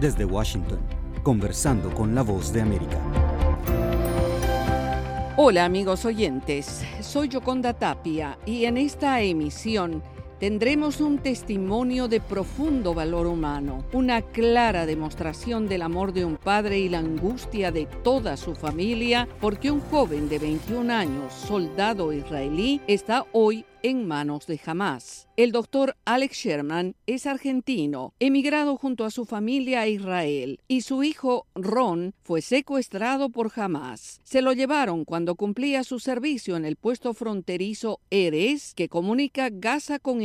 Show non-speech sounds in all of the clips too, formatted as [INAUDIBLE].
Desde Washington, conversando con la voz de América. Hola amigos oyentes, soy Yoconda Tapia y en esta emisión tendremos un testimonio de profundo valor humano, una clara demostración del amor de un padre y la angustia de toda su familia porque un joven de 21 años, soldado israelí, está hoy en manos de Hamas. El doctor Alex Sherman es argentino, emigrado junto a su familia a Israel, y su hijo Ron fue secuestrado por Hamas. Se lo llevaron cuando cumplía su servicio en el puesto fronterizo Eres, que comunica Gaza con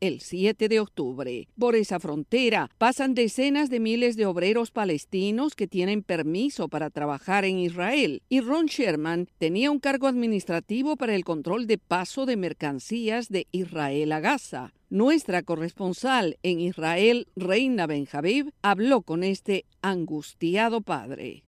el 7 de octubre. Por esa frontera pasan decenas de miles de obreros palestinos que tienen permiso para trabajar en Israel y Ron Sherman tenía un cargo administrativo para el control de paso de mercancías de Israel a Gaza. Nuestra corresponsal en Israel, Reina Benjabib, habló con este angustiado padre.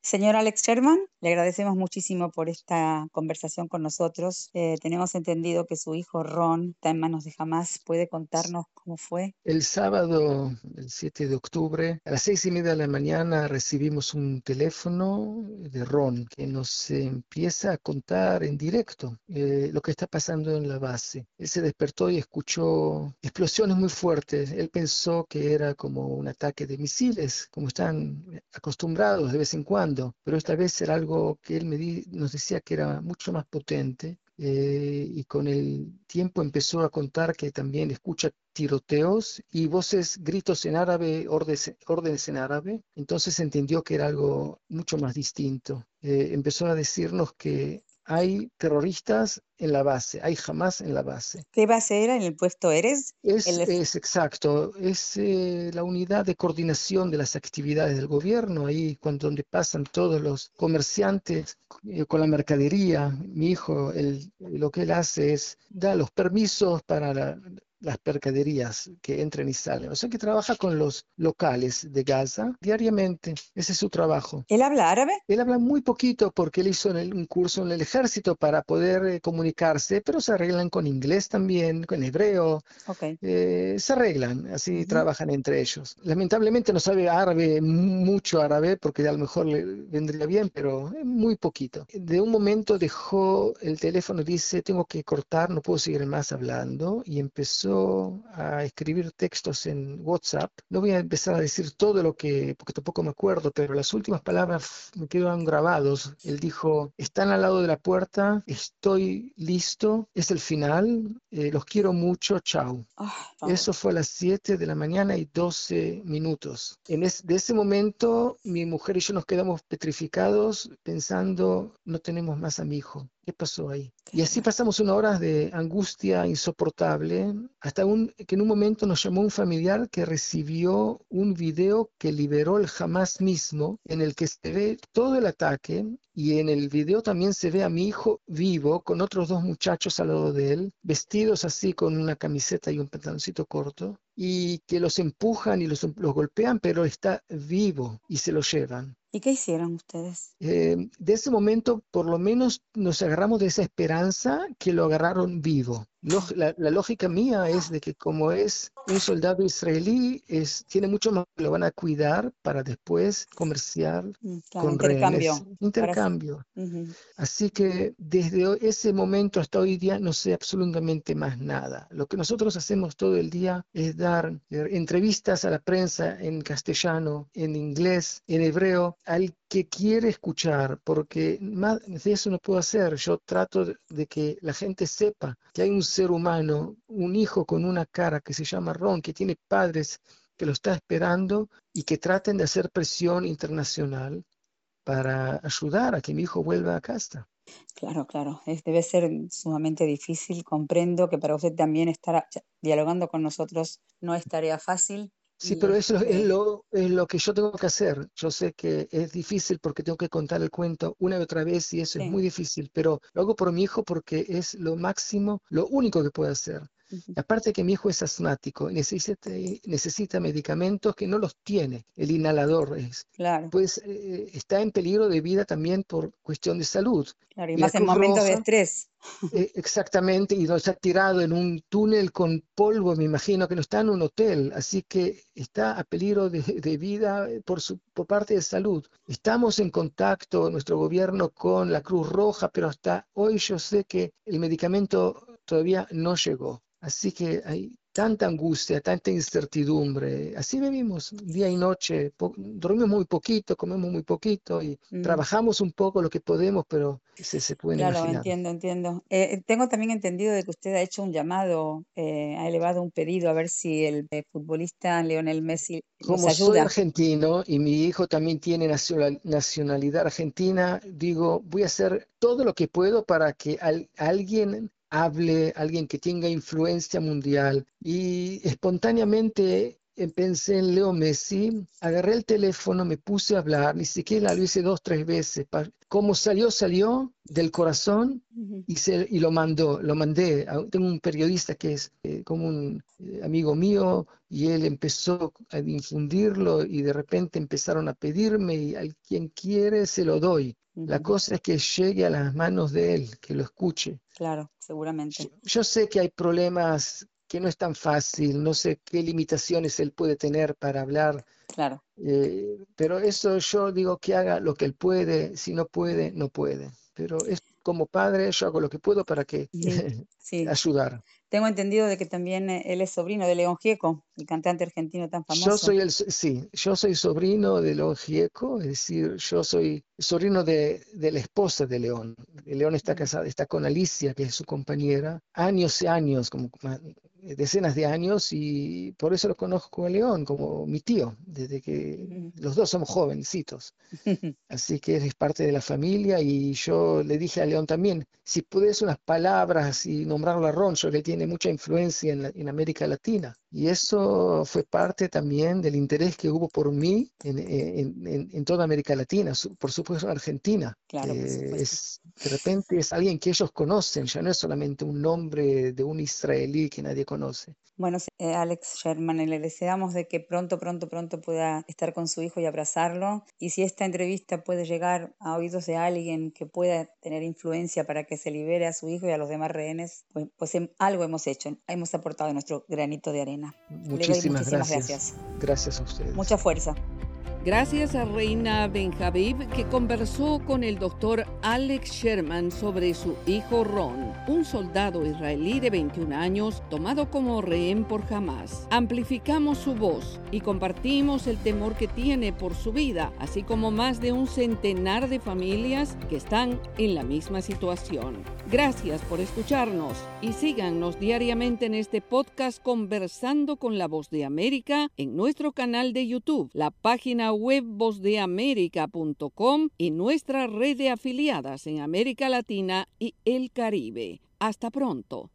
Señor Alex Sherman, le agradecemos muchísimo por esta conversación con nosotros. Eh, tenemos entendido que su hijo Ron está en manos de Hamas. ¿Puede contarnos cómo fue? El sábado, el 7 de octubre, a las seis y media de la mañana recibimos un teléfono de Ron que nos empieza a contar en directo eh, lo que está pasando en la base. Él se despertó y escuchó explosiones muy fuertes. Él pensó que era como un ataque de misiles, como están acostumbrados de vez en cuando, pero esta vez era algo que él me nos decía que era mucho más potente eh, y con el tiempo empezó a contar que también escucha tiroteos y voces, gritos en árabe, órdenes, órdenes en árabe. Entonces entendió que era algo mucho más distinto. Eh, empezó a decirnos que hay terroristas en la base, hay jamás en la base. ¿Qué base era en el puesto Eres? Es, es exacto, es eh, la unidad de coordinación de las actividades del gobierno, ahí cuando, donde pasan todos los comerciantes eh, con la mercadería. Mi hijo, lo que él hace es dar los permisos para la, las mercaderías que entran y salen. O sea que trabaja con los locales de Gaza diariamente. Ese es su trabajo. ¿Él habla árabe? Él habla muy poquito porque él hizo un curso en el ejército para poder eh, comunicarse, pero se arreglan con inglés también, con hebreo. Okay. Eh, se arreglan, así trabajan entre ellos. Lamentablemente no sabe árabe, mucho árabe, porque a lo mejor le vendría bien, pero muy poquito. De un momento dejó el teléfono, dice, tengo que cortar, no puedo seguir más hablando, y empezó a escribir textos en WhatsApp. No voy a empezar a decir todo lo que, porque tampoco me acuerdo, pero las últimas palabras me quedan grabados. Él dijo, están al lado de la puerta, estoy listo, es el final, eh, los quiero mucho, chao. Ah, Eso fue a las 7 de la mañana y 12 minutos. En de ese momento, mi mujer y yo nos quedamos petrificados pensando, no tenemos más a mi hijo. ¿Qué pasó ahí? Y así pasamos una hora de angustia insoportable, hasta un, que en un momento nos llamó un familiar que recibió un video que liberó el Hamas mismo, en el que se ve todo el ataque, y en el video también se ve a mi hijo vivo, con otros dos muchachos al lado de él, vestidos así con una camiseta y un pantaloncito corto, y que los empujan y los, los golpean, pero está vivo y se lo llevan. ¿Y qué hicieron ustedes? Eh, de ese momento, por lo menos, nos agarramos de esa esperanza que lo agarraron vivo. La, la, lógica mía es de que como es un soldado israelí, es, tiene mucho más, lo van a cuidar para después comerciar claro, con intercambio. rehenes. Intercambio. Ujú. Así que desde ese momento hasta hoy día no sé absolutamente más nada. Lo que nosotros hacemos todo el día es dar entrevistas a la prensa en castellano, en inglés, en hebreo, al que quiere escuchar, porque más de eso no puedo hacer. Yo trato de que la gente sepa que hay un ser humano, un hijo con una cara que se llama Ron, que tiene padres que lo está esperando y que traten de hacer presión internacional para ayudar a que mi hijo vuelva a casa. Claro, claro. Debe ser sumamente difícil. Comprendo que para usted también estar dialogando con nosotros no es tarea fácil. Sí, pero eso es lo, es lo que yo tengo que hacer. Yo sé que es difícil porque tengo que contar el cuento una y otra vez y eso es muy difícil, pero lo hago por mi hijo porque es lo máximo, lo único que puedo hacer. Aparte que mi hijo es asmático, necesita, necesita medicamentos que no los tiene, el inhalador es. Claro. Pues eh, está en peligro de vida también por cuestión de salud. Claro, y, más en momentos de estrés. Eh, [LAUGHS] exactamente, y no está tirado en un túnel con polvo, me imagino que no está en un hotel, así que está a peligro de, vida por, su, por parte de salud. Estamos en contacto, nuestro gobierno, con la Cruz Roja, pero hasta hoy yo sé que el medicamento todavía no llegó. Así que hay tanta angustia, tanta incertidumbre. Así vivimos día y noche. dormimos muy poquito, comemos muy poquito y mm. trabajamos un poco lo que podemos, pero se, se pueden Claro, entiendo, entiendo. Eh, tengo también entendido de que usted ha hecho un llamado, eh, ha elevado un pedido a ver si el eh, futbolista Leonel Messi Como soy argentino y mi hijo también tiene nacionalidad argentina, digo, voy a hacer todo lo que puedo para que alguien hable, alguien que tenga influencia mundial. Y espontáneamente pensé en Leo Messi, agarré el teléfono, me puse a hablar, ni siquiera lo hice dos, tres veces. Como salió, salió del corazón y, se, y lo mandó, lo mandé. Tengo un periodista que es eh, como un eh, amigo mío y él empezó a difundirlo y de repente empezaron a pedirme y al quien quiere se lo doy. La cosa es que llegue a las manos de él, que lo escuche. Claro, seguramente. Yo, sé que hay problemas que no es tan fácil, no sé qué limitaciones él puede tener para hablar. Claro. Eh, pero eso yo digo que haga lo que él puede, si no puede, no puede. Pero es como padre, yo hago lo que puedo para que [LAUGHS] sí. ayudar. Tengo entendido de que también eh, él es sobrino de León Gieco, el cantante argentino tan famoso. Yo soy el, sí, yo soy sobrino de León Gieco, es decir, yo soy sobrino de, de la esposa de León. León está casada, está con Alicia, que es su compañera, años y años, como decenas de años, y por eso lo conozco a León como mi tío, desde que los dos somos jovencitos. [LAUGHS] Así que es parte de la familia y yo le dije a León también, si puedes unas palabras y nombrarlo a Ron, yo le tiene mucha influencia en, América Latina. Y eso fue parte también del interés que hubo por mí en, toda América Latina, por supuesto Argentina. Claro, es, de repente es alguien que ellos conocen, ya no es solamente un nombre de un israelí que nadie conoce. Bueno, eh, Alex Sherman, le deseamos de que pronto, pronto, pronto pueda estar con su hijo y abrazarlo. Y si esta entrevista puede llegar a oídos de alguien que pueda tener influencia para que se libere a su hijo y a los demás rehenes, pues, pues em, algo hemos hecho, hemos aportado nuestro granito de arena. Muchísimas, gracias. gracias. Gracias a ustedes. Mucha fuerza. Gracias a Reina Benjabib que conversó con el doctor Alex Sherman sobre su hijo Ron, un soldado israelí de 21 años tomado como rehén por Hamas. Amplificamos su voz y compartimos el temor que tiene por su vida, así como más de un centenar de familias que están en la misma situación. Gracias por escucharnos y síganos diariamente en este podcast Conversando con la Voz de América en nuestro canal de YouTube, la página web vozdeamerica.com y nuestra red de afiliadas en América Latina y el Caribe. Hasta pronto.